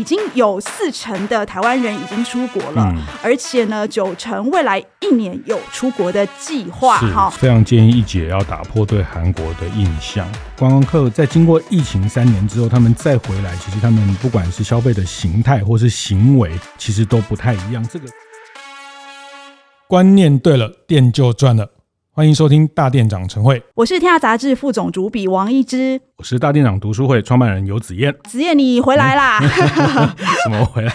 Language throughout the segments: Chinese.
已经有四成的台湾人已经出国了，嗯、而且呢，九成未来一年有出国的计划。哈，非常建议一姐要打破对韩国的印象。观光客在经过疫情三年之后，他们再回来，其实他们不管是消费的形态或是行为，其实都不太一样。这个观念对了，店就赚了。欢迎收听大店长晨会，我是天下杂志副总主笔王一之，我是大店长读书会创办人游子燕。子燕，你回来啦？怎么回来？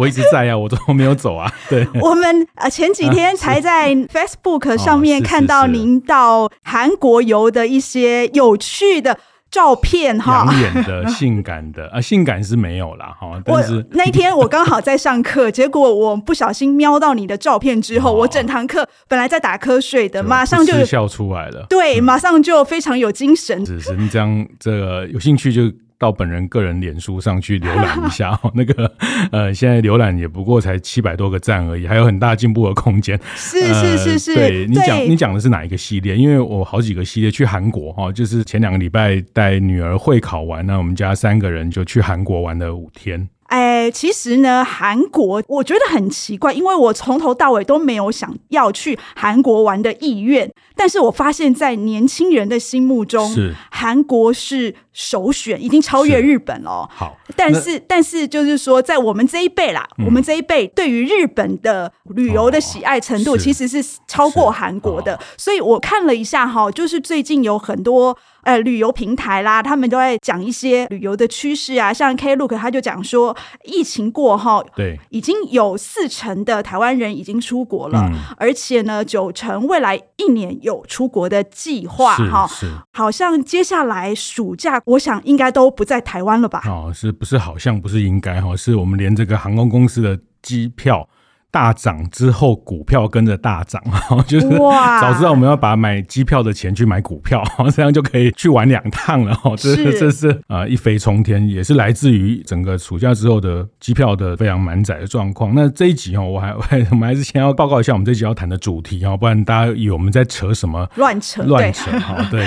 我一直在呀、啊，我都没有走啊。对，我们呃前几天才在 Facebook 上面看到您到韩国游的一些有趣的。照片哈，养眼的、性感的 啊，性感是没有啦哈。但是那天我刚好在上课，结果我不小心瞄到你的照片之后，哦、我整堂课本来在打瞌睡的，马上就笑出来了。对，马上就非常有精神。只是你这样，这个有兴趣就。到本人个人脸书上去浏览一下哦，那个呃，现在浏览也不过才七百多个赞而已，还有很大进步的空间。是是是是，呃、对你讲你讲的是哪一个系列？因为我好几个系列去韩国哈，就是前两个礼拜带女儿会考完，那我们家三个人就去韩国玩了五天。哎，其实呢，韩国我觉得很奇怪，因为我从头到尾都没有想要去韩国玩的意愿。但是我发现，在年轻人的心目中，是韩国是首选，已经超越日本了。好，但是但是就是说，在我们这一辈啦，嗯、我们这一辈对于日本的旅游的喜爱程度，其实是超过韩国的。所以我看了一下哈，就是最近有很多。呃，旅游平台啦，他们都在讲一些旅游的趋势啊，像 Klook 他就讲说，疫情过后，对，已经有四成的台湾人已经出国了，嗯、而且呢，九成未来一年有出国的计划，哈，好像接下来暑假，我想应该都不在台湾了吧？哦，是不是好像不是应该哈？是我们连这个航空公司的机票。大涨之后，股票跟着大涨，就是早知道我们要把买机票的钱去买股票，这样就可以去玩两趟了。哈，这是这是啊一飞冲天，也是来自于整个暑假之后的机票的非常满载的状况。那这一集哈，我还我们还是先要报告一下我们这一集要谈的主题哦，不然大家以为我们在扯什么乱扯乱扯哈。对，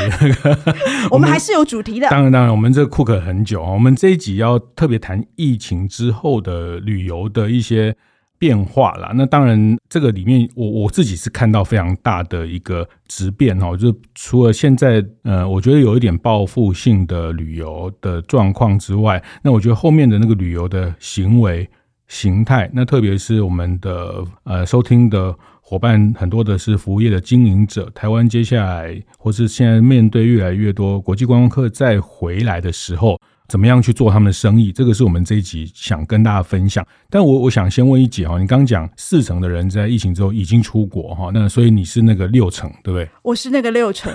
我们还是有主题的。当然当然，我们这个 Klook 很久啊，我们这一集要特别谈疫情之后的旅游的一些。变化啦，那当然，这个里面我我自己是看到非常大的一个质变哈，就除了现在呃，我觉得有一点报复性的旅游的状况之外，那我觉得后面的那个旅游的行为形态，那特别是我们的呃收听的伙伴很多的是服务业的经营者，台湾接下来或是现在面对越来越多国际观光客再回来的时候。怎么样去做他们的生意？这个是我们这一集想跟大家分享。但我我想先问一姐哈，你刚刚讲四成的人在疫情之后已经出国哈，那所以你是那个六成，对不对？我是那个六成，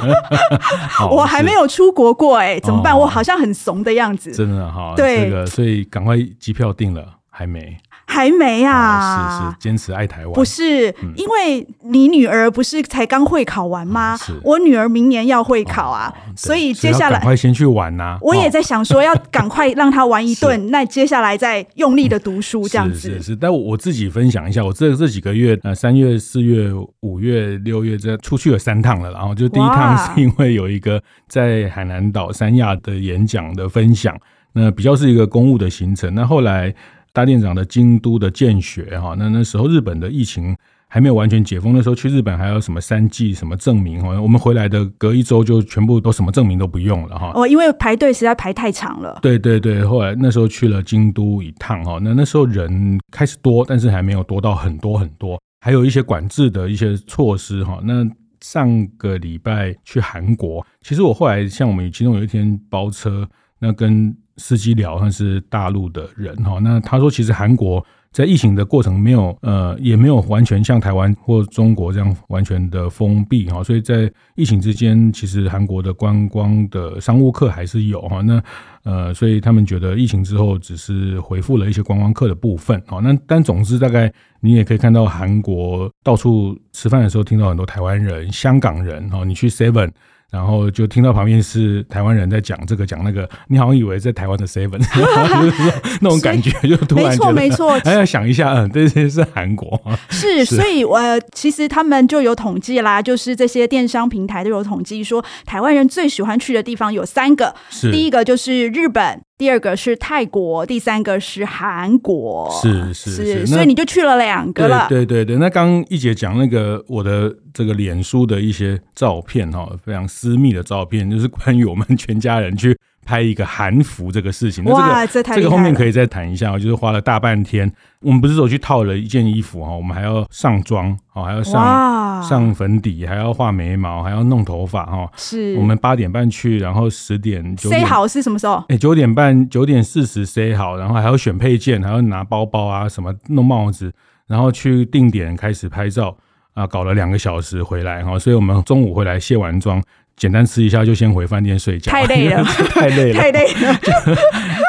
我还没有出国过哎，怎么办？我好像很怂的样子。真的哈，对，这个所以赶快机票订了，还没。还没啊，是是，坚持爱台湾。不是，因为你女儿不是才刚会考完吗？我女儿明年要会考啊，所以接下来赶快先去玩呐。我也在想说，要赶快让她玩一 顿，那接下来再用力的读书这样子。是是，但我自己分享一下，我这这几个月呃，三月、四月、五月、六月这出去了三趟了，然后就第一趟是因为有一个在海南岛三亚的演讲的分享，那比较是一个公务的行程。那后来。大店长的京都的见学哈，那那时候日本的疫情还没有完全解封，那时候去日本还有什么三剂什么证明哈，我们回来的隔一周就全部都什么证明都不用了哈。哦，因为排队实在排太长了。对对对，后来那时候去了京都一趟哈，那那时候人开始多，但是还没有多到很多很多，还有一些管制的一些措施哈。那上个礼拜去韩国，其实我后来像我们其中有一天包车，那跟。司机聊他是大陆的人哈，那他说其实韩国在疫情的过程没有呃也没有完全像台湾或中国这样完全的封闭哈，所以在疫情之间，其实韩国的观光的商务客还是有哈，那呃所以他们觉得疫情之后只是恢复了一些观光客的部分哈，那但总之大概你也可以看到韩国到处吃饭的时候听到很多台湾人、香港人哈，你去 Seven。然后就听到旁边是台湾人在讲这个讲那个，你好像以为在台湾的 Seven，就是说那种感觉，就突然没错没错，还要想一下，嗯，这些是韩国，是，是。所以呃，其实他们就有统计啦，就是这些电商平台都有统计说，台湾人最喜欢去的地方有三个，是。第一个就是日本。第二个是泰国，第三个是韩国，是是是，所以你就去了两个了。对对对，那刚刚一姐讲那个我的这个脸书的一些照片哈，非常私密的照片，就是关于我们全家人去拍一个韩服这个事情。哇，这个这个后面可以再谈一下，就是花了大半天。我们不是说去套了一件衣服哈，我们还要上妆哦，还要上上粉底，还要画眉毛，还要弄头发哈。是，我们八点半去，然后十点塞好是什么时候？哎，九点半九点四十塞好，然后还要选配件，还要拿包包啊，什么弄帽子，然后去定点开始拍照啊，搞了两个小时回来哈，所以我们中午回来卸完妆。简单吃一下就先回饭店睡觉，太累了，太累了，太累了。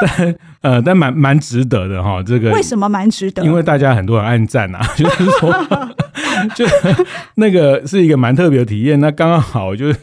但呃，但蛮蛮值得的哈。这个为什么蛮值得？因为大家很多人按赞啊，就是说，就那个是一个蛮特别的体验。那刚刚好就是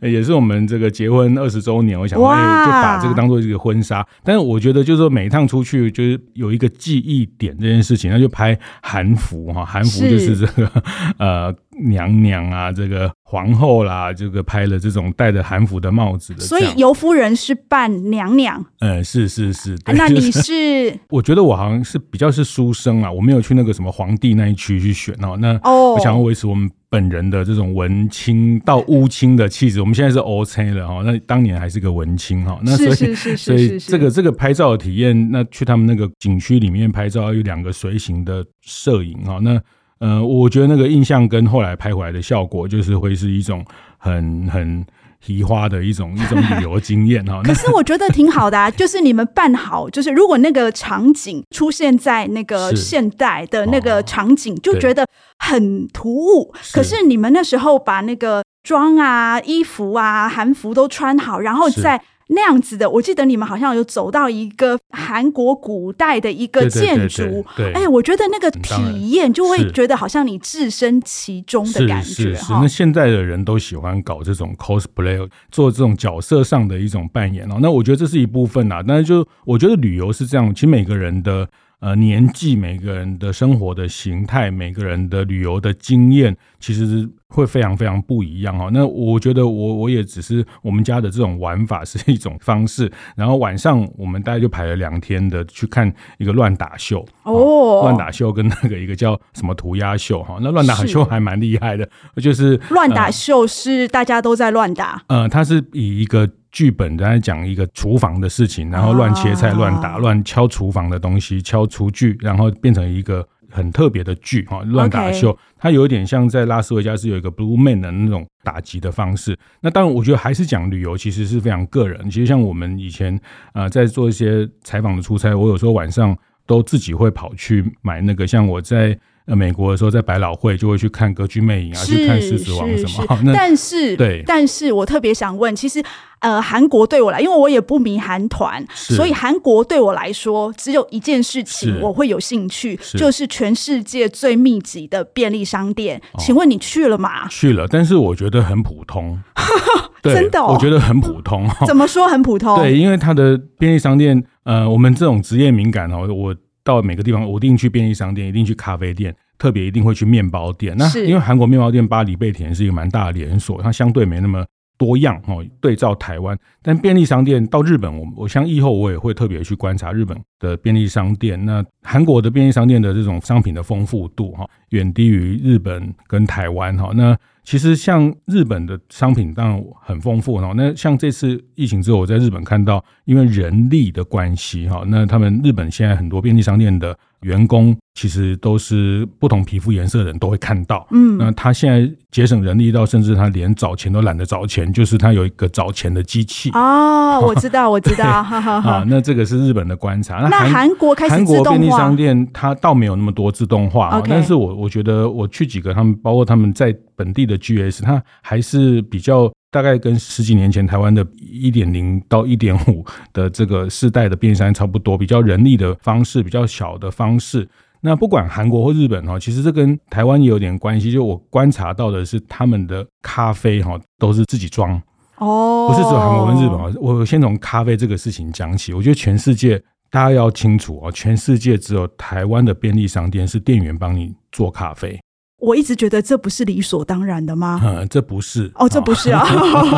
也是我们这个结婚二十周年，我想说就把这个当做一个婚纱。但是我觉得就是说每一趟出去就是有一个记忆点这件事情，那就拍韩服哈，韩服就是这个呃。娘娘啊，这个皇后啦，这个拍了这种戴着韩服的帽子的，所以尤夫人是扮娘娘。嗯，是是是。那你是？我觉得我好像是比较是书生啊，我没有去那个什么皇帝那一区去选哦。那我想要维持我们本人的这种文青到乌青的气质。我们现在是欧青了哈，那当年还是个文青哈。那所以是是是是所以这个这个拍照的体验，那去他们那个景区里面拍照，有两个随行的摄影哈，那。呃，我觉得那个印象跟后来拍回来的效果，就是会是一种很很提花的一种一种旅游经验哈。可是我觉得挺好的啊，就是你们办好，就是如果那个场景出现在那个现代的那个场景，就觉得很突兀。可是你们那时候把那个妆啊、衣服啊、韩服都穿好，然后再。那样子的，我记得你们好像有走到一个韩国古代的一个建筑，哎，我觉得那个体验就会觉得好像你置身其中的感觉。是是是，那现在的人都喜欢搞这种 cosplay，做这种角色上的一种扮演哦。那我觉得这是一部分呐，但是就我觉得旅游是这样，其实每个人的。呃，年纪，每个人的生活的形态，每个人的旅游的经验，其实会非常非常不一样哈。那我觉得我我也只是我们家的这种玩法是一种方式。然后晚上我们大概就排了两天的去看一个乱打秀哦，乱打秀跟那个一个叫什么涂鸦秀哈。那乱打秀还蛮厉害的，就是乱打秀是大家都在乱打。呃，它是以一个。剧本在讲一个厨房的事情，然后乱切菜、乱打、乱敲厨房的东西、敲厨具，然后变成一个很特别的剧哈，乱打秀。它有一点像在拉斯维加斯有一个 Blue Man 的那种打击的方式。那当然，我觉得还是讲旅游，其实是非常个人。其实像我们以前呃在做一些采访的出差，我有时候晚上都自己会跑去买那个，像我在。呃，美国的时候在百老汇就会去看《歌剧魅影》啊，去看《狮子王》什么。但是，对，但是我特别想问，其实，呃，韩国对我来，因为我也不迷韩团，所以韩国对我来说，只有一件事情我会有兴趣，就是全世界最密集的便利商店。请问你去了吗？去了，但是我觉得很普通。真的，我觉得很普通。怎么说很普通？对，因为它的便利商店，呃，我们这种职业敏感哦，我。到每个地方，我一定去便利商店，一定去咖啡店，特别一定会去面包店。那因为韩国面包店巴黎贝甜是一个蛮大的连锁，它相对没那么多样哦。对照台湾，但便利商店到日本，我我像以后我也会特别去观察日本的便利商店。那韩国的便利商店的这种商品的丰富度哈，远低于日本跟台湾哈。那其实像日本的商品当然很丰富哈。那像这次疫情之后，我在日本看到，因为人力的关系哈，那他们日本现在很多便利商店的员工其实都是不同皮肤颜色的人都会看到。嗯，那他现在节省人力到甚至他连找钱都懒得找钱，就是他有一个找钱的机器。哦，我知道，我知道。啊，那这个是日本的观察。那韩国开始自动化？韩国便利商店它倒没有那么多自动化.但是我我觉得我去几个他们，包括他们在本地的 GS，它还是比较大概跟十几年前台湾的一点零到一点五的这个世代的便利商店差不多，比较人力的方式，比较小的方式。那不管韩国或日本哈，其实这跟台湾也有点关系。就我观察到的是，他们的咖啡哈都是自己装。哦，不是只有韩国跟日本。我先从咖啡这个事情讲起，我觉得全世界大家要清楚哦，全世界只有台湾的便利商店是店员帮你做咖啡。我一直觉得这不是理所当然的吗？嗯，这不是哦，这不是啊。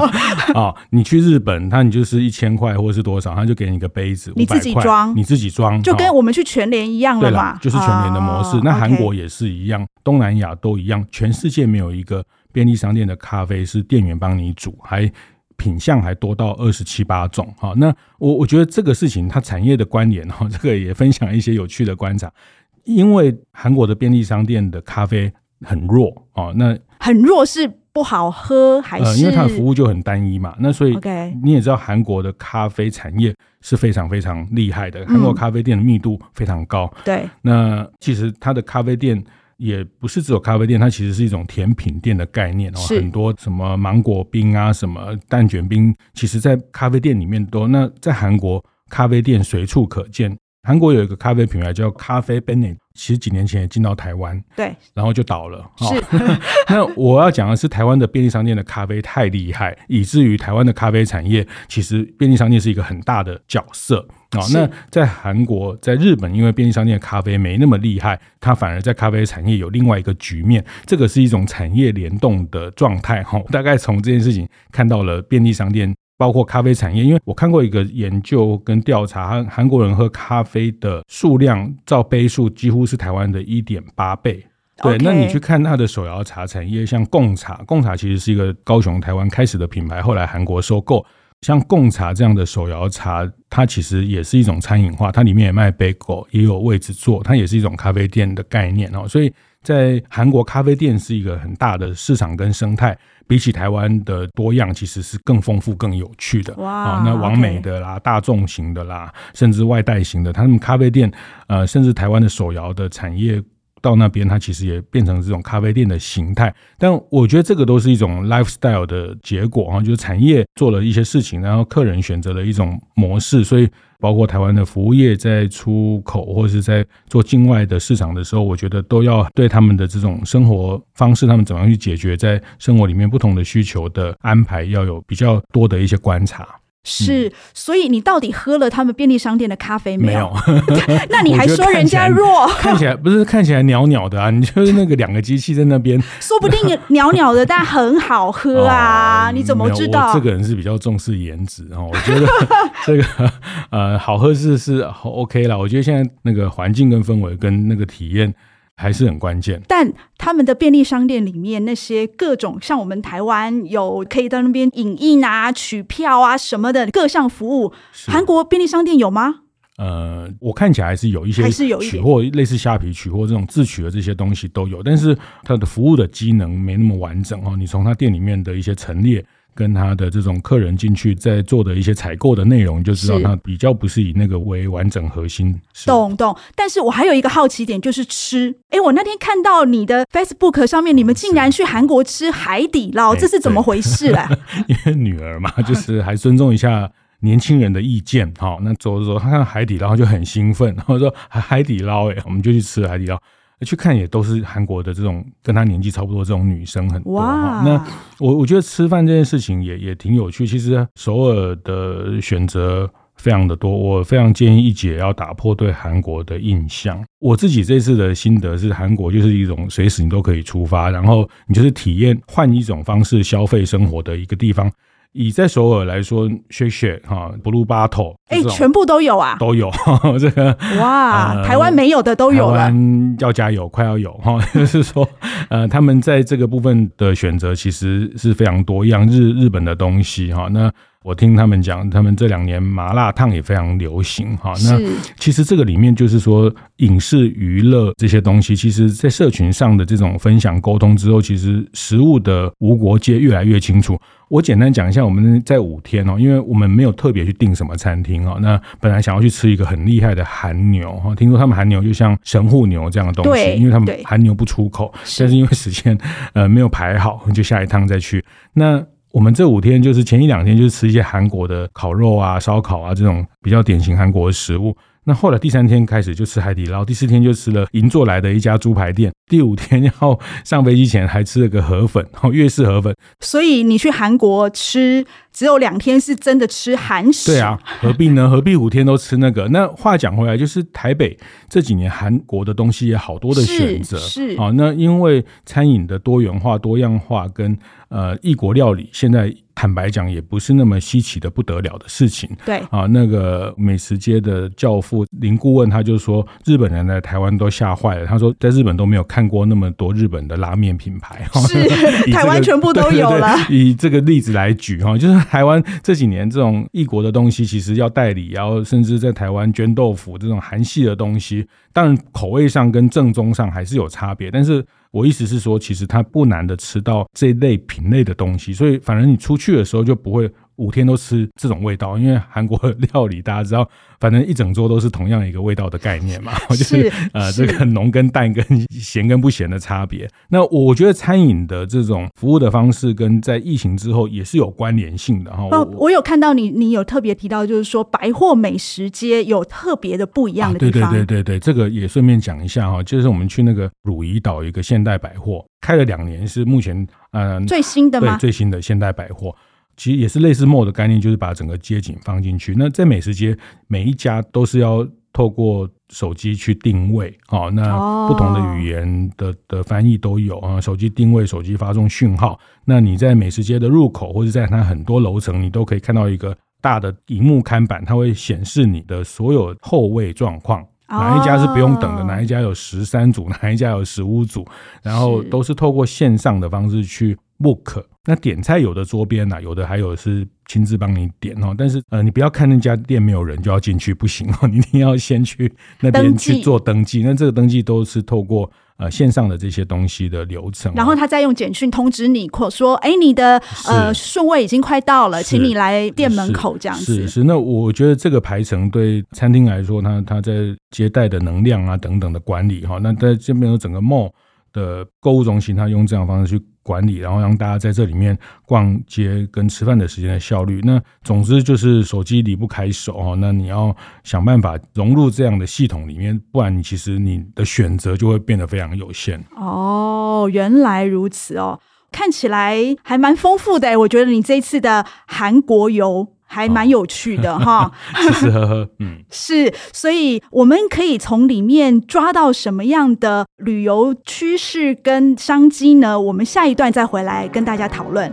哦，你去日本，他你就是一千块或者是多少，他就给你一个杯子，你自己装，你自己装，就跟我们去全联一样了嘛。就是全联的模式。啊、那韩国也是一样，东南亚都一样，全世界没有一个便利商店的咖啡是店员帮你煮，还品相还多到二十七八种。哈，那我我觉得这个事情它产业的关联哈，这个也分享一些有趣的观察，因为韩国的便利商店的咖啡。很弱哦，那很弱是不好喝还是？呃，因为它的服务就很单一嘛。那所以你也知道，韩国的咖啡产业是非常非常厉害的。韩国咖啡店的密度非常高。嗯、对，那其实它的咖啡店也不是只有咖啡店，它其实是一种甜品店的概念哦。很多什么芒果冰啊，什么蛋卷冰，其实在咖啡店里面都。那在韩国咖啡店随处可见。韩国有一个咖啡品牌叫咖啡 Bennett，其实几年前也进到台湾，对，然后就倒了。是，那我要讲的是，台湾的便利商店的咖啡太厉害，以至于台湾的咖啡产业其实便利商店是一个很大的角色啊。那在韩国、在日本，因为便利商店的咖啡没那么厉害，它反而在咖啡产业有另外一个局面。这个是一种产业联动的状态哈。大概从这件事情看到了便利商店。包括咖啡产业，因为我看过一个研究跟调查，韩韩国人喝咖啡的数量照杯数几乎是台湾的一点八倍。对，那你去看它的手摇茶产业，像贡茶，贡茶其实是一个高雄台湾开始的品牌，后来韩国收购。像贡茶这样的手摇茶，它其实也是一种餐饮化，它里面也卖贝果，也有位置坐，它也是一种咖啡店的概念哦。所以在韩国，咖啡店是一个很大的市场跟生态。比起台湾的多样，其实是更丰富、更有趣的。哇！那完美的啦、大众型的啦，甚至外带型的，他们咖啡店，呃，甚至台湾的手摇的产业到那边，它其实也变成这种咖啡店的形态。但我觉得这个都是一种 lifestyle 的结果啊，就是产业做了一些事情，然后客人选择了一种模式，所以。包括台湾的服务业在出口或者是在做境外的市场的时候，我觉得都要对他们的这种生活方式，他们怎么样去解决在生活里面不同的需求的安排，要有比较多的一些观察。是，所以你到底喝了他们便利商店的咖啡没有？没有 那你还说人家 弱？看起来不是看起来袅袅的啊？你就是那个两个机器在那边，说不定袅袅 的，但很好喝啊！哦、你怎么知道？我这个人是比较重视颜值哦，我觉得这个呃好喝是是 OK 啦。我觉得现在那个环境跟氛围跟那个体验。还是很关键，但他们的便利商店里面那些各种，像我们台湾有可以到那边影印啊、取票啊什么的各项服务，韩国便利商店有吗？呃，我看起来还是有一些还是有取货，类似虾皮取货这种自取的这些东西都有，但是它的服务的机能没那么完整哦。你从它店里面的一些陈列。跟他的这种客人进去在做的一些采购的内容，就知道他比较不是以那个为完整核心。懂懂。但是我还有一个好奇点，就是吃。哎，我那天看到你的 Facebook 上面，你们竟然去韩国吃海底捞，这是怎么回事啊？因为女儿嘛，就是还尊重一下年轻人的意见。好，那走着走，他看海底捞就很兴奋，然后说海底捞，哎，我们就去吃海底捞。去看也都是韩国的这种跟他年纪差不多这种女生很多。哇，那我我觉得吃饭这件事情也也挺有趣。其实首尔的选择非常的多，我非常建议一姐要打破对韩国的印象。我自己这次的心得是，韩国就是一种随时你都可以出发，然后你就是体验换一种方式消费生活的一个地方。以在首尔来说，Shake Shack 哈，Blue Bottle，哎，全部都有啊，都有 这个哇，呃、台湾没有的都有了，台湾要加油，快要有哈，就是说，呃，他们在这个部分的选择其实是非常多样，日日本的东西哈，那。我听他们讲，他们这两年麻辣烫也非常流行哈。那其实这个里面就是说，影视娱乐这些东西，其实在社群上的这种分享沟通之后，其实食物的无国界越来越清楚。我简单讲一下，我们在五天哦，因为我们没有特别去订什么餐厅哦。那本来想要去吃一个很厉害的韩牛哈，听说他们韩牛就像神户牛这样的东西，因为他们韩牛不出口，但是因为时间呃没有排好，就下一趟再去那。我们这五天就是前一两天就是吃一些韩国的烤肉啊、烧烤啊这种比较典型韩国的食物。那后来第三天开始就吃海底捞，第四天就吃了银座来的一家猪排店，第五天要上飞机前还吃了个河粉，然后粤式河粉。所以你去韩国吃只有两天是真的吃韩食。对啊，何必呢？何必五天都吃那个？那话讲回来，就是台北这几年韩国的东西也好多的选择。是啊，那因为餐饮的多元化、多样化跟呃异国料理，现在。坦白讲，也不是那么稀奇的不得了的事情。对啊，那个美食街的教父林顾问他就说，日本人来台湾都吓坏了。他说，在日本都没有看过那么多日本的拉面品牌，是、这个、台湾全部都有了。以这个例子来举哈，就是台湾这几年这种异国的东西，其实要代理，然后甚至在台湾捐豆腐这种韩系的东西，当然口味上跟正宗上还是有差别，但是。我意思是说，其实它不难的吃到这类品类的东西，所以反正你出去的时候就不会五天都吃这种味道，因为韩国料理大家知道，反正一整桌都是同样一个味道的概念嘛，就是呃这个浓跟淡跟咸跟不咸的差别。那我觉得餐饮的这种服务的方式跟在疫情之后也是有关联性的哈。哦，我有看到你，你有特别提到，就是说百货美食街有特别的不一样的地方。对对对对对，这个也顺便讲一下哈，就是我们去那个汝矣岛一个现代百货，开了两年，是目前嗯最新的吗？对，最新的现代百货。其实也是类似 mall 的概念，就是把整个街景放进去。那在美食街，每一家都是要透过手机去定位，哦，那不同的语言的的翻译都有啊。手机定位，手机发送讯号。那你在美食街的入口，或者在它很多楼层，你都可以看到一个大的荧幕看板，它会显示你的所有后位状况，哪一家是不用等的，哪一家有十三组，哪一家有十五组，然后都是透过线上的方式去 book。那点菜有的桌边呐、啊，有的还有是亲自帮你点哦。但是呃，你不要看那家店没有人就要进去，不行哦，你一定要先去那边去做登记。那这个登记都是透过呃线上的这些东西的流程，然后他再用简讯通知你，或说哎，你的呃顺位已经快到了，请你来店门口这样子。是是，是，那我觉得这个排程对餐厅来说，它它在接待的能量啊等等的管理哈，那在这边有整个 mall 的购物中心，它用这样方式去。管理，然后让大家在这里面逛街跟吃饭的时间的效率。那总之就是手机离不开手哦，那你要想办法融入这样的系统里面，不然你其实你的选择就会变得非常有限。哦，原来如此哦，看起来还蛮丰富的。我觉得你这次的韩国游。还蛮有趣的哈，吃吃喝喝，嗯，是，所以我们可以从里面抓到什么样的旅游趋势跟商机呢？我们下一段再回来跟大家讨论。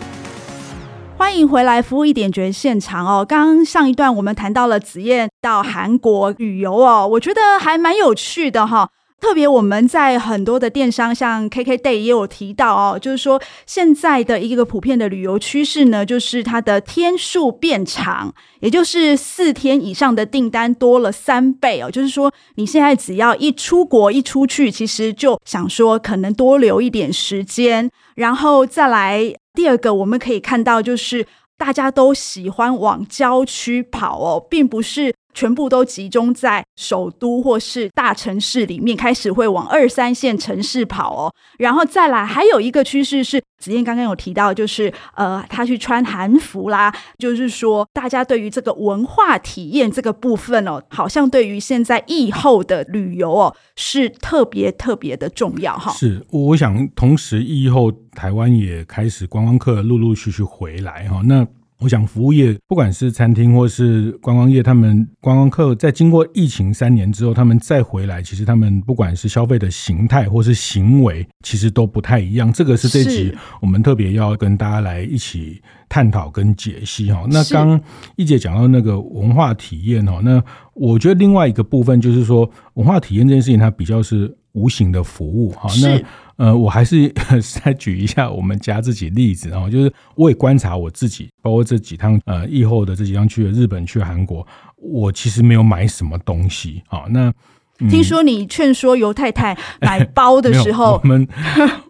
欢迎回来，服务一点觉现场哦。刚刚上一段我们谈到了子燕到韩国旅游哦，我觉得还蛮有趣的哈。特别我们在很多的电商，像 KKday 也有提到哦，就是说现在的一个普遍的旅游趋势呢，就是它的天数变长，也就是四天以上的订单多了三倍哦。就是说你现在只要一出国一出去，其实就想说可能多留一点时间，然后再来。第二个，我们可以看到，就是大家都喜欢往郊区跑哦，并不是。全部都集中在首都或是大城市里面，开始会往二三线城市跑哦。然后再来，还有一个趋势是，子燕刚刚有提到，就是呃，他去穿韩服啦，就是说，大家对于这个文化体验这个部分哦，好像对于现在疫后的旅游哦，是特别特别的重要哈。是，我想同时疫后台湾也开始观光客陆陆续续回来哈，那。我想，服务业不管是餐厅或是观光业，他们观光客在经过疫情三年之后，他们再回来，其实他们不管是消费的形态或是行为，其实都不太一样。这个是这集我们特别要跟大家来一起探讨跟解析哈。那刚一姐讲到那个文化体验哈，那我觉得另外一个部分就是说，文化体验这件事情，它比较是无形的服务哈。那呃，我还是 再举一下我们家自己例子，然后就是我也观察我自己，包括这几趟呃疫后的这几趟去了日本、去韩国，我其实没有买什么东西啊。那、嗯、听说你劝说尤太太买包的时候，我们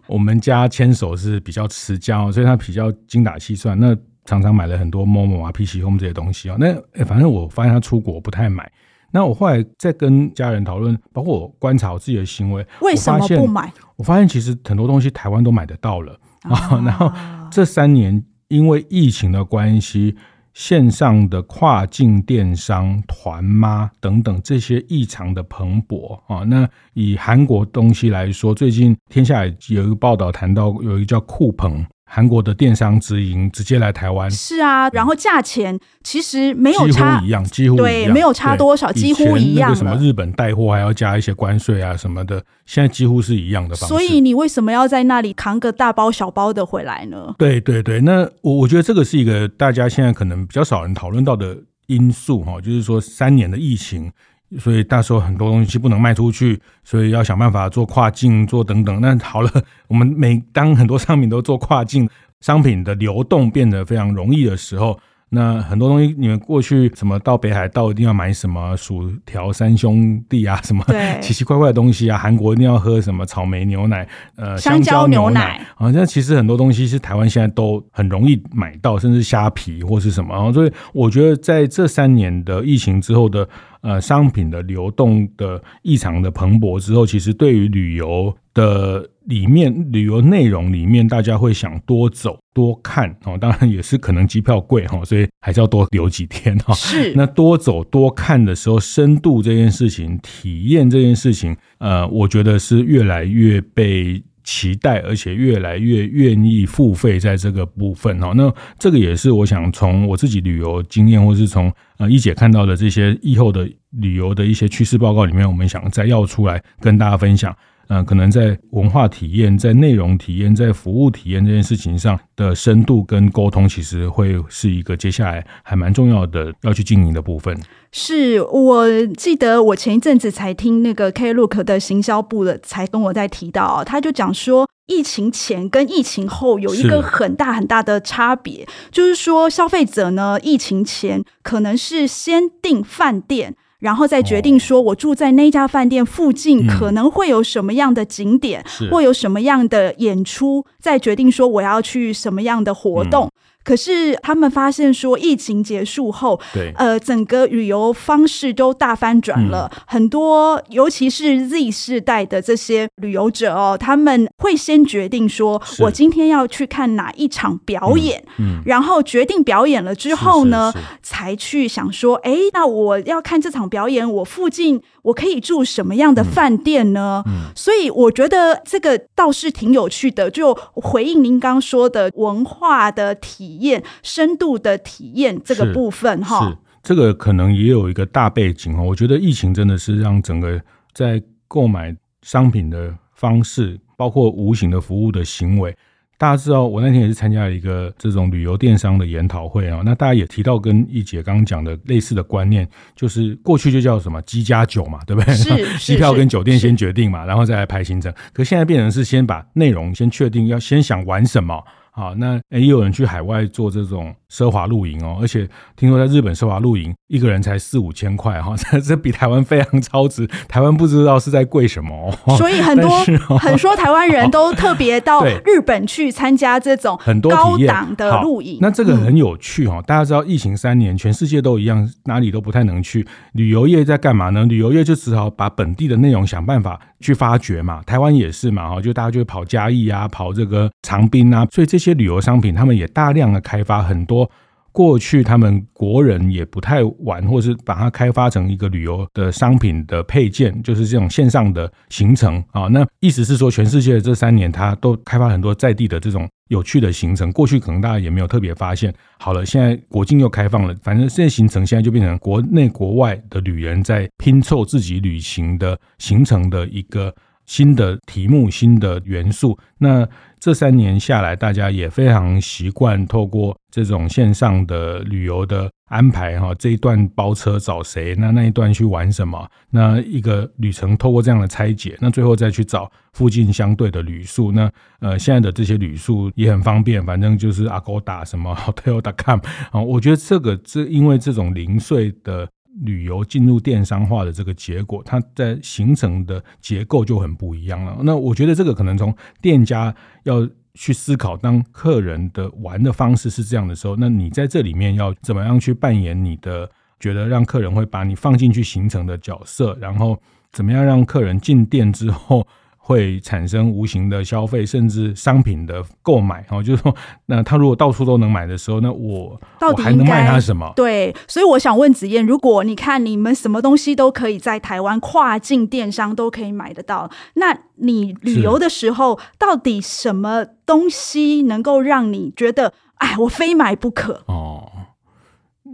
我们家牵手是比较持家，哦所以他比较精打细算，那常常买了很多 Momo 啊、PC Home 这些东西啊。那反正我发现他出国不太买。那我后来在跟家人讨论，包括我观察我自己的行为，为什么不买？我发现其实很多东西台湾都买得到了啊。然后这三年因为疫情的关系。线上的跨境电商、团妈等等这些异常的蓬勃啊！那以韩国东西来说，最近天下有一个报道谈到，有一个叫酷澎。韩国的电商直营直接来台湾，是啊，然后价钱其实没有差，几乎一样，几乎对，没有差多少，几乎一样。什么日本带货还要加一些关税啊什么的，现在几乎是一样的方式。所以你为什么要在那里扛个大包小包的回来呢？对对对，那我我觉得这个是一个大家现在可能比较少人讨论到的因素哈，就是说三年的疫情。所以，到时候很多东西不能卖出去，所以要想办法做跨境，做等等。那好了，我们每当很多商品都做跨境，商品的流动变得非常容易的时候。那很多东西，你们过去什么到北海道一定要买什么薯条三兄弟啊，什么 奇奇怪怪的东西啊？韩国一定要喝什么草莓牛奶，呃，香蕉牛奶啊？那其实很多东西是台湾现在都很容易买到，甚至虾皮或是什么。然后所以我觉得在这三年的疫情之后的呃商品的流动的异常的蓬勃之后，其实对于旅游的。里面旅游内容里面，大家会想多走多看哦，当然也是可能机票贵哈，所以还是要多留几天哈。是，那多走多看的时候，深度这件事情，体验这件事情，呃，我觉得是越来越被期待，而且越来越愿意付费在这个部分哦。那这个也是我想从我自己旅游经验，或是从呃一姐看到的这些以后的旅游的一些趋势报告里面，我们想再要出来跟大家分享。嗯、呃，可能在文化体验、在内容体验、在服务体验这件事情上的深度跟沟通，其实会是一个接下来还蛮重要的要去经营的部分。是我记得我前一阵子才听那个 Klook 的行销部的，才跟我在提到，他就讲说，疫情前跟疫情后有一个很大很大的差别，就是说消费者呢，疫情前可能是先订饭店。然后再决定说，我住在那家饭店附近可能会有什么样的景点，或有什么样的演出，再决定说我要去什么样的活动。可是他们发现说，疫情结束后，对，呃，整个旅游方式都大翻转了。嗯、很多，尤其是 Z 世代的这些旅游者哦，他们会先决定说，我今天要去看哪一场表演，嗯，嗯，然后决定表演了之后呢，是是是才去想说，哎，那我要看这场表演，我附近。我可以住什么样的饭店呢？所以我觉得这个倒是挺有趣的。就回应您刚说的文化的体验、深度的体验这个部分哈。是，这个可能也有一个大背景哦。我觉得疫情真的是让整个在购买商品的方式，包括无形的服务的行为。大家知道，我那天也是参加了一个这种旅游电商的研讨会啊。那大家也提到跟一姐刚刚讲的类似的观念，就是过去就叫什么机加酒嘛，对不对？是 机票跟酒店先决定嘛，然后再来排行程。可现在变成是先把内容先确定，要先想玩什么。好，那也有人去海外做这种奢华露营哦，而且听说在日本奢华露营一个人才四五千块哈，这 这比台湾非常超值。台湾不知道是在贵什么哦，所以很多 很多台湾人都 特别到日本去参加这种很多高档的露营。那这个很有趣哈，大家知道疫情三年，全世界都一样，哪里都不太能去。旅游业在干嘛呢？旅游业就只好把本地的内容想办法去发掘嘛。台湾也是嘛哈，就大家就跑嘉义啊，跑这个长滨啊，所以这些旅游商品他们也大量的开发很多。过去他们国人也不太玩，或是把它开发成一个旅游的商品的配件，就是这种线上的行程啊。那意思是说，全世界这三年，它都开发很多在地的这种有趣的行程。过去可能大家也没有特别发现。好了，现在国境又开放了，反正这些行程现在就变成国内国外的旅人在拼凑自己旅行的行程的一个新的题目、新的元素。那这三年下来，大家也非常习惯透过这种线上的旅游的安排，哈，这一段包车找谁，那那一段去玩什么，那一个旅程透过这样的拆解，那最后再去找附近相对的旅宿，那呃，现在的这些旅宿也很方便，反正就是 Agoda 什么 Hotel.com 啊，我觉得这个这因为这种零碎的。旅游进入电商化的这个结果，它在形成的结构就很不一样了。那我觉得这个可能从店家要去思考，当客人的玩的方式是这样的时候，那你在这里面要怎么样去扮演你的觉得让客人会把你放进去形成的角色，然后怎么样让客人进店之后。会产生无形的消费，甚至商品的购买哦，就是说，那他如果到处都能买的时候，那我到底我还能卖他什么？对，所以我想问子燕，如果你看你们什么东西都可以在台湾跨境电商都可以买得到，那你旅游的时候，到底什么东西能够让你觉得，哎，我非买不可？哦，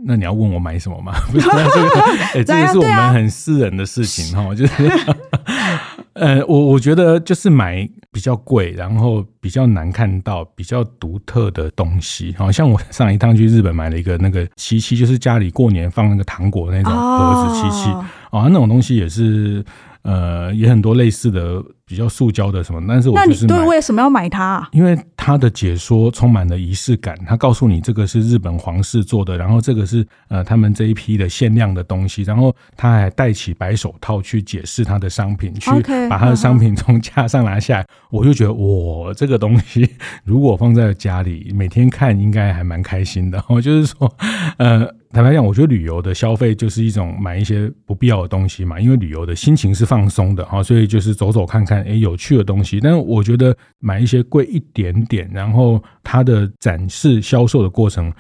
那你要问我买什么吗？不是这个，哎，这个是我们很私人的事情哈，就是。呃，我我觉得就是买比较贵，然后比较难看到、比较独特的东西。好像我 上一趟去日本买了一个那个漆器，就是家里过年放那个糖果那种盒子漆器啊，那种东西也是。呃，也很多类似的比较塑胶的什么，但是我就是那你对为什么要买它啊？因为他的解说充满了仪式感，他告诉你这个是日本皇室做的，然后这个是呃他们这一批的限量的东西，然后他还戴起白手套去解释他的商品，去把他的商品从架上拿下来，我就觉得我，这个东西如果放在家里每天看，应该还蛮开心的。我就是说，呃。坦白讲，我觉得旅游的消费就是一种买一些不必要的东西嘛，因为旅游的心情是放松的哈，所以就是走走看看，诶，有趣的东西。但是我觉得买一些贵一点点，然后它的展示销售的过程，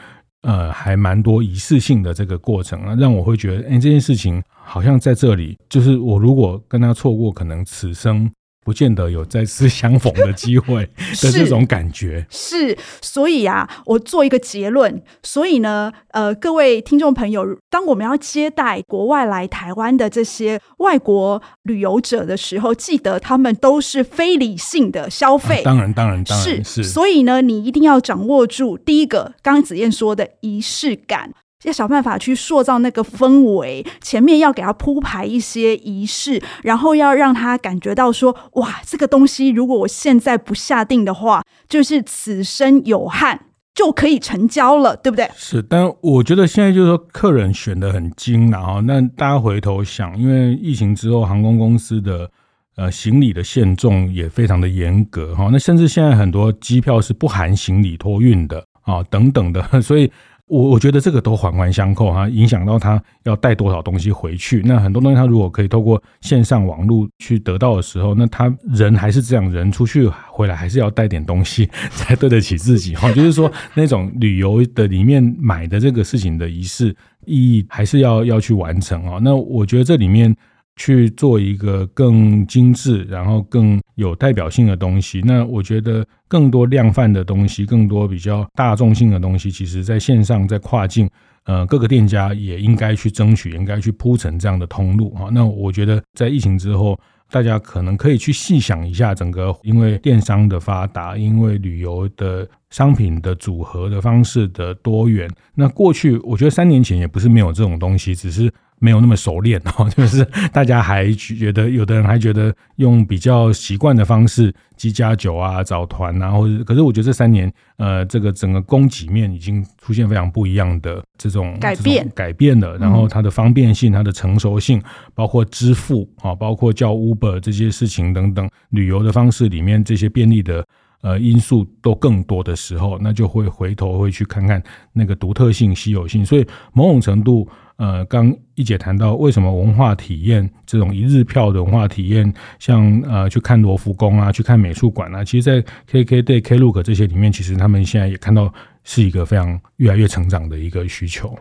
呃，还蛮多仪式性的这个过程啊，让我会觉得，诶，这件事情好像在这里，就是我如果跟他错过，可能此生。不见得有再次相逢的机会 的这种感觉是，是，所以啊，我做一个结论。所以呢，呃，各位听众朋友，当我们要接待国外来台湾的这些外国旅游者的时候，记得他们都是非理性的消费。啊、当然，当然，当然是。是所以呢，你一定要掌握住第一个，刚刚子燕说的仪式感。要想办法去塑造那个氛围，前面要给他铺排一些仪式，然后要让他感觉到说：哇，这个东西如果我现在不下定的话，就是此生有憾，就可以成交了，对不对？是，但我觉得现在就是说，客人选得很精，然后那大家回头想，因为疫情之后，航空公司的呃行李的限重也非常的严格哈，那甚至现在很多机票是不含行李托运的啊，等等的，所以。我我觉得这个都环环相扣哈，影响到他要带多少东西回去。那很多东西他如果可以透过线上网络去得到的时候，那他人还是这样，人出去回来还是要带点东西 才对得起自己哈。就是说那种旅游的里面买的这个事情的仪式意义，还是要要去完成哦。那我觉得这里面。去做一个更精致，然后更有代表性的东西。那我觉得更多量贩的东西，更多比较大众性的东西，其实在线上，在跨境，呃，各个店家也应该去争取，应该去铺成这样的通路啊。那我觉得在疫情之后，大家可能可以去细想一下，整个因为电商的发达，因为旅游的商品的组合的方式的多元。那过去我觉得三年前也不是没有这种东西，只是。没有那么熟练 哦，就是大家还觉得，有的人还觉得用比较习惯的方式，机加酒啊、找团啊，或者可是我觉得这三年，呃，这个整个供给面已经出现非常不一样的这种改变，改变了。然后它的方便性、它的成熟性，包括支付啊，包括叫 Uber 这些事情等等，旅游的方式里面这些便利的呃因素都更多的时候，那就会回头会去看看那个独特性、稀有性。所以某种程度。呃，刚一姐谈到为什么文化体验这种一日票的文化体验，像呃去看罗浮宫啊，去看美术馆啊，其实，在 KKday、Klook 这些里面，其实他们现在也看到是一个非常越来越成长的一个需求。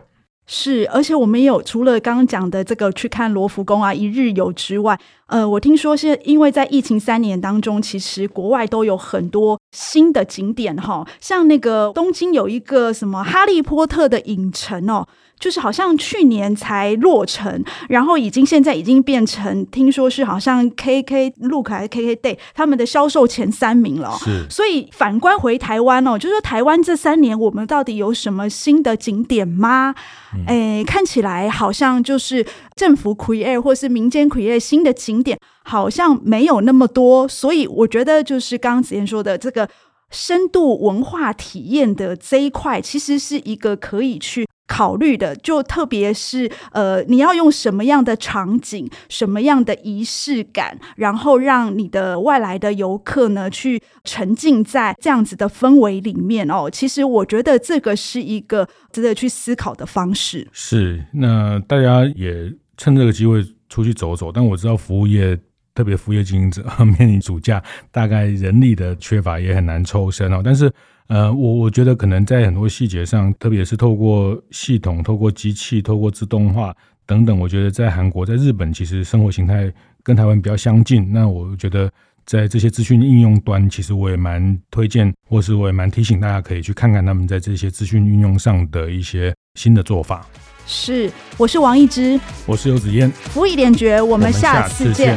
是，而且我们也有除了刚刚讲的这个去看罗浮宫啊，一日游之外，呃，我听说是因为在疫情三年当中，其实国外都有很多新的景点哈，像那个东京有一个什么哈利波特的影城哦。就是好像去年才落成，然后已经现在已经变成，听说是好像 KK Look 还是 KKday 他们的销售前三名了。是，所以反观回台湾哦，就是说台湾这三年我们到底有什么新的景点吗？哎、嗯，看起来好像就是政府 create 或是民间 create 新的景点，好像没有那么多。所以我觉得就是刚刚子燕说的这个深度文化体验的这一块，其实是一个可以去。考虑的，就特别是呃，你要用什么样的场景、什么样的仪式感，然后让你的外来的游客呢去沉浸在这样子的氛围里面哦。其实我觉得这个是一个值得去思考的方式。是，那大家也趁这个机会出去走走。但我知道服务业，特别服务业经营者 面临暑假，大概人力的缺乏也很难抽身哦。但是。呃，我我觉得可能在很多细节上，特别是透过系统、透过机器、透过自动化等等，我觉得在韩国、在日本，其实生活形态跟台湾比较相近。那我觉得在这些资讯应用端，其实我也蛮推荐，或是我也蛮提醒大家可以去看看他们在这些资讯运用上的一些新的做法。是，我是王一之，我是游子燕，服一点觉，我们下次见。